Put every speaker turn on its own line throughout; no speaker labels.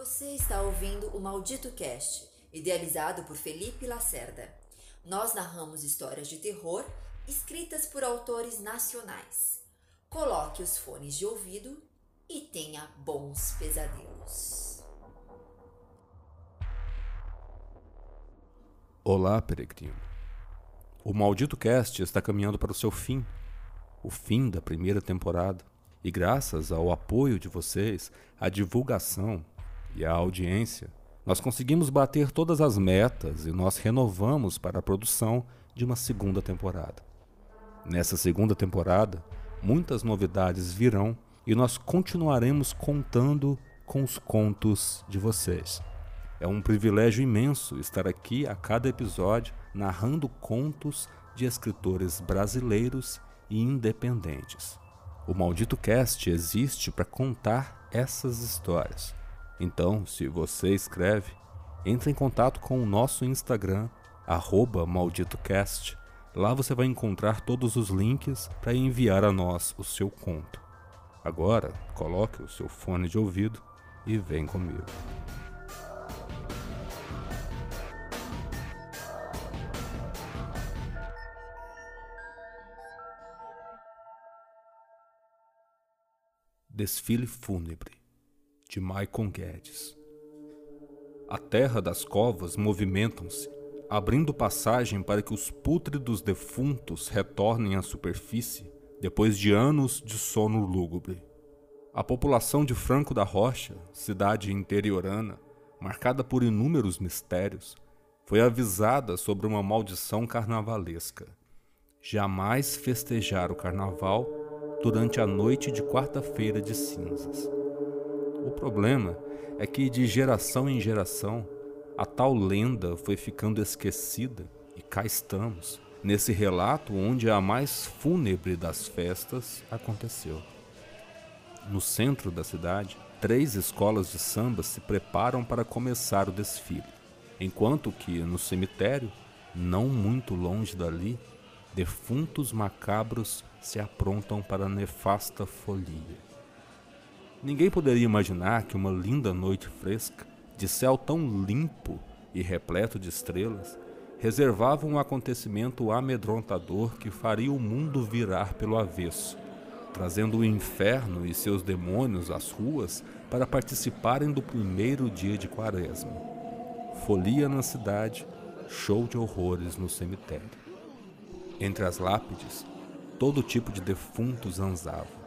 Você está ouvindo o Maldito Cast, idealizado por Felipe Lacerda. Nós narramos histórias de terror escritas por autores nacionais. Coloque os fones de ouvido e tenha bons pesadelos.
Olá, peregrino. O Maldito Cast está caminhando para o seu fim, o fim da primeira temporada. E graças ao apoio de vocês, à divulgação e à audiência, nós conseguimos bater todas as metas e nós renovamos para a produção de uma segunda temporada. Nessa segunda temporada, muitas novidades virão e nós continuaremos contando com os contos de vocês. É um privilégio imenso estar aqui a cada episódio narrando contos de escritores brasileiros e independentes. O Maldito Cast existe para contar essas histórias. Então, se você escreve, entre em contato com o nosso Instagram, MalditoCast. Lá você vai encontrar todos os links para enviar a nós o seu conto. Agora, coloque o seu fone de ouvido e vem comigo. Desfile Fúnebre, de Maicon Guedes. A terra das covas movimentam-se, abrindo passagem para que os pútridos defuntos retornem à superfície depois de anos de sono lúgubre. A população de Franco da Rocha, cidade interiorana, marcada por inúmeros mistérios, foi avisada sobre uma maldição carnavalesca. Jamais festejar o carnaval durante a noite de quarta-feira de cinzas. O problema é que, de geração em geração, a tal lenda foi ficando esquecida e cá estamos, nesse relato onde a mais fúnebre das festas aconteceu. No centro da cidade, três escolas de samba se preparam para começar o desfile, enquanto que no cemitério, não muito longe dali, defuntos macabros se aprontam para a nefasta folia. Ninguém poderia imaginar que uma linda noite fresca, de céu tão limpo e repleto de estrelas, reservava um acontecimento amedrontador que faria o mundo virar pelo avesso, trazendo o inferno e seus demônios às ruas para participarem do primeiro dia de quaresma. Folia na cidade, show de horrores no cemitério. Entre as lápides, todo tipo de defuntos anzavam.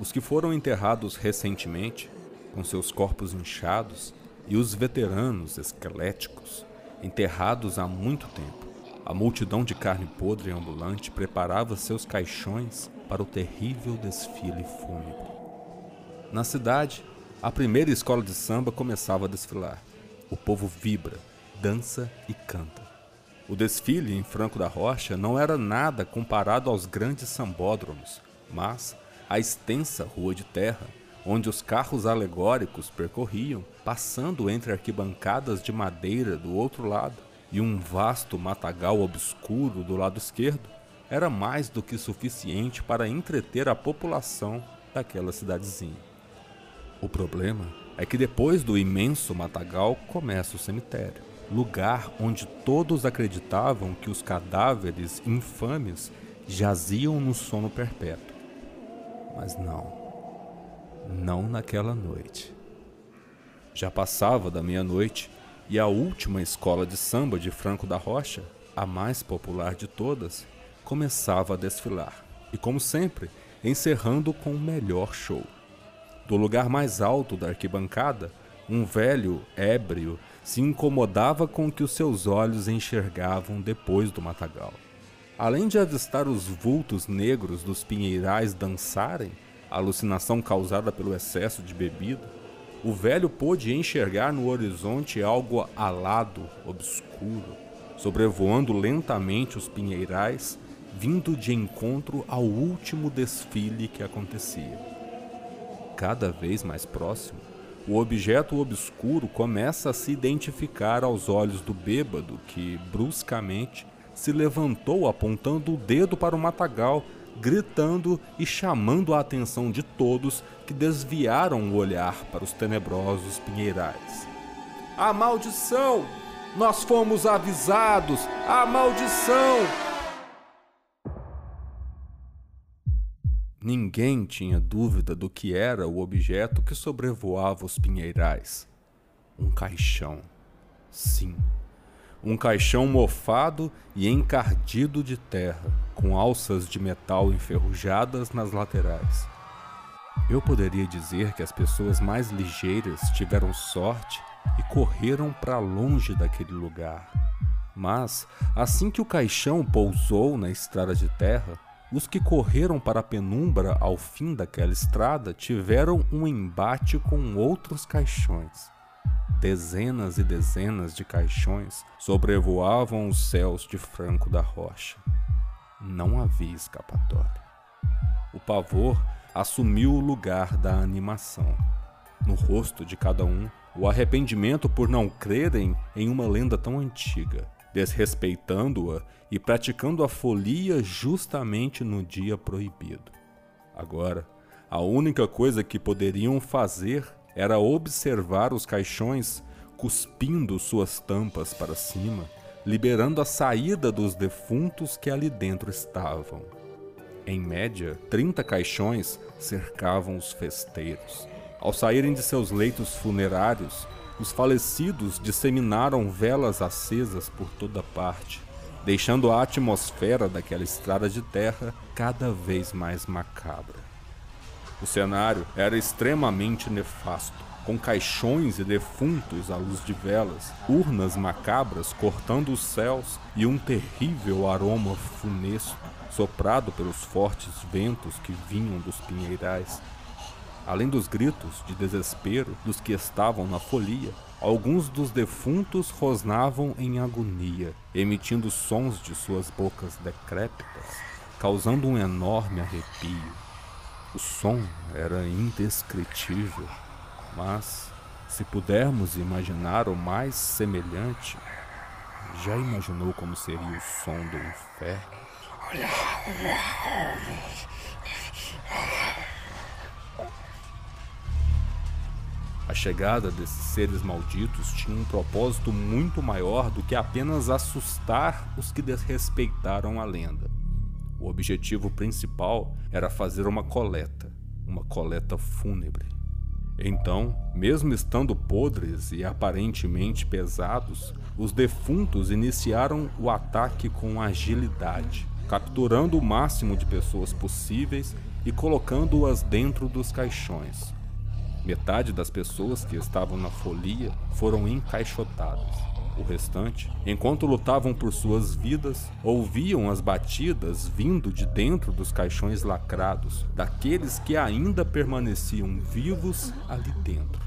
Os que foram enterrados recentemente, com seus corpos inchados, e os veteranos esqueléticos, enterrados há muito tempo. A multidão de carne podre ambulante preparava seus caixões para o terrível desfile fúnebre. Na cidade, a primeira escola de samba começava a desfilar. O povo vibra, dança e canta. O desfile em Franco da Rocha não era nada comparado aos grandes sambódromos, mas a extensa rua de terra, onde os carros alegóricos percorriam, passando entre arquibancadas de madeira do outro lado e um vasto matagal obscuro do lado esquerdo, era mais do que suficiente para entreter a população daquela cidadezinha. O problema é que depois do imenso matagal começa o cemitério lugar onde todos acreditavam que os cadáveres infames jaziam no sono perpétuo. Mas não, não naquela noite. Já passava da meia-noite e a última escola de samba de Franco da Rocha, a mais popular de todas, começava a desfilar. E como sempre, encerrando com o melhor show. Do lugar mais alto da arquibancada, um velho, ébrio, se incomodava com o que os seus olhos enxergavam depois do matagal. Além de avistar os vultos negros dos pinheirais dançarem, alucinação causada pelo excesso de bebida, o velho pôde enxergar no horizonte algo alado, obscuro, sobrevoando lentamente os pinheirais, vindo de encontro ao último desfile que acontecia. Cada vez mais próximo, o objeto obscuro começa a se identificar aos olhos do bêbado que, bruscamente, se levantou apontando o dedo para o matagal, gritando e chamando a atenção de todos que desviaram o olhar para os tenebrosos pinheirais. A maldição! Nós fomos avisados! A maldição! Ninguém tinha dúvida do que era o objeto que sobrevoava os pinheirais. Um caixão. Sim, um caixão mofado e encardido de terra, com alças de metal enferrujadas nas laterais. Eu poderia dizer que as pessoas mais ligeiras tiveram sorte e correram para longe daquele lugar. Mas, assim que o caixão pousou na estrada de terra, os que correram para a penumbra ao fim daquela estrada tiveram um embate com outros caixões. Dezenas e dezenas de caixões sobrevoavam os céus de Franco da Rocha. Não havia escapatória. O pavor assumiu o lugar da animação. No rosto de cada um, o arrependimento por não crerem em uma lenda tão antiga desrespeitando-a e praticando a folia justamente no dia proibido. Agora, a única coisa que poderiam fazer era observar os caixões cuspindo suas tampas para cima, liberando a saída dos defuntos que ali dentro estavam. Em média, 30 caixões cercavam os festeiros. Ao saírem de seus leitos funerários, os falecidos disseminaram velas acesas por toda parte, deixando a atmosfera daquela estrada de terra cada vez mais macabra. O cenário era extremamente nefasto, com caixões e defuntos à luz de velas, urnas macabras cortando os céus e um terrível aroma funesto soprado pelos fortes ventos que vinham dos pinheirais. Além dos gritos de desespero dos que estavam na folia, alguns dos defuntos rosnavam em agonia, emitindo sons de suas bocas decrépitas, causando um enorme arrepio. O som era indescritível, mas se pudermos imaginar o mais semelhante, já imaginou como seria o som do inferno? A chegada desses seres malditos tinha um propósito muito maior do que apenas assustar os que desrespeitaram a lenda. O objetivo principal era fazer uma coleta, uma coleta fúnebre. Então, mesmo estando podres e aparentemente pesados, os defuntos iniciaram o ataque com agilidade, capturando o máximo de pessoas possíveis e colocando-as dentro dos caixões. Metade das pessoas que estavam na folia foram encaixotadas. O restante, enquanto lutavam por suas vidas, ouviam as batidas vindo de dentro dos caixões lacrados, daqueles que ainda permaneciam vivos ali dentro.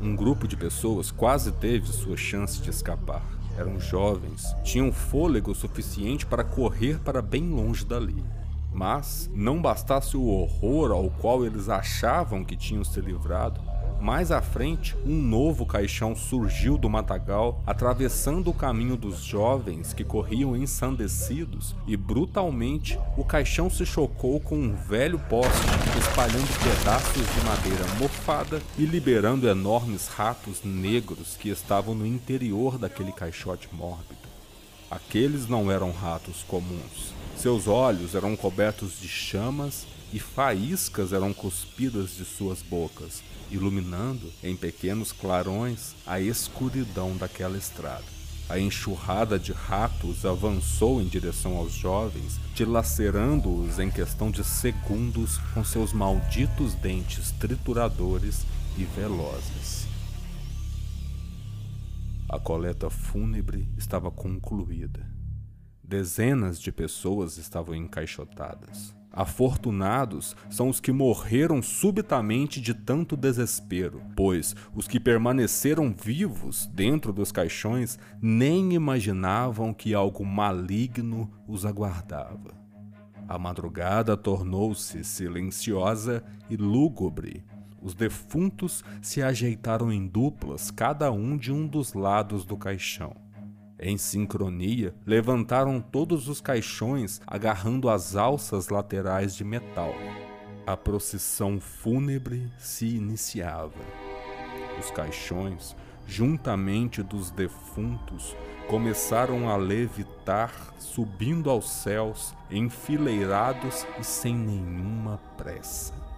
Um grupo de pessoas quase teve sua chance de escapar. Eram jovens, tinham fôlego suficiente para correr para bem longe dali. Mas não bastasse o horror ao qual eles achavam que tinham se livrado, mais à frente, um novo caixão surgiu do matagal, atravessando o caminho dos jovens que corriam ensandecidos, e brutalmente o caixão se chocou com um velho poste, espalhando pedaços de madeira mofada e liberando enormes ratos negros que estavam no interior daquele caixote mórbido. Aqueles não eram ratos comuns, seus olhos eram cobertos de chamas e faíscas eram cuspidas de suas bocas, iluminando em pequenos clarões a escuridão daquela estrada. A enxurrada de ratos avançou em direção aos jovens, dilacerando-os em questão de segundos com seus malditos dentes trituradores e velozes. A coleta fúnebre estava concluída. Dezenas de pessoas estavam encaixotadas. Afortunados são os que morreram subitamente de tanto desespero, pois os que permaneceram vivos dentro dos caixões nem imaginavam que algo maligno os aguardava. A madrugada tornou-se silenciosa e lúgubre. Os defuntos se ajeitaram em duplas, cada um de um dos lados do caixão. Em sincronia, levantaram todos os caixões agarrando as alças laterais de metal. A procissão fúnebre se iniciava. Os caixões, juntamente dos defuntos, começaram a levitar, subindo aos céus, enfileirados e sem nenhuma pressa.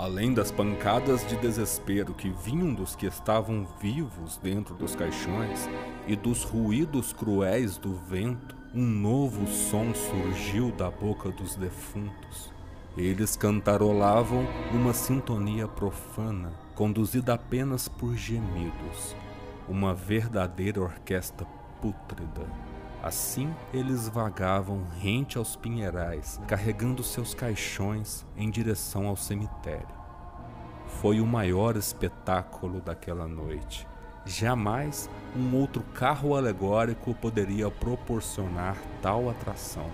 Além das pancadas de desespero que vinham dos que estavam vivos dentro dos caixões e dos ruídos cruéis do vento, um novo som surgiu da boca dos defuntos. Eles cantarolavam uma sintonia profana, conduzida apenas por gemidos, uma verdadeira orquestra pútrida. Assim eles vagavam rente aos pinheirais, carregando seus caixões em direção ao cemitério. Foi o maior espetáculo daquela noite. Jamais um outro carro alegórico poderia proporcionar tal atração.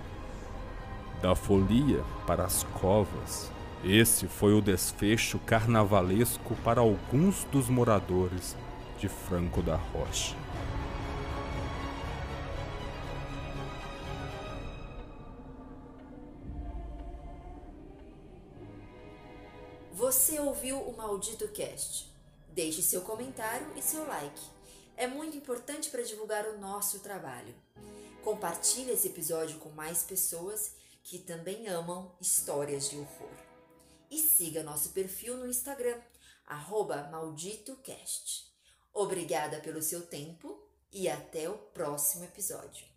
Da folia para as covas, esse foi o desfecho carnavalesco para alguns dos moradores de Franco da Rocha.
Maldito Cast? Deixe seu comentário e seu like. É muito importante para divulgar o nosso trabalho. Compartilhe esse episódio com mais pessoas que também amam histórias de horror. E siga nosso perfil no Instagram, MalditoCast. Obrigada pelo seu tempo e até o próximo episódio.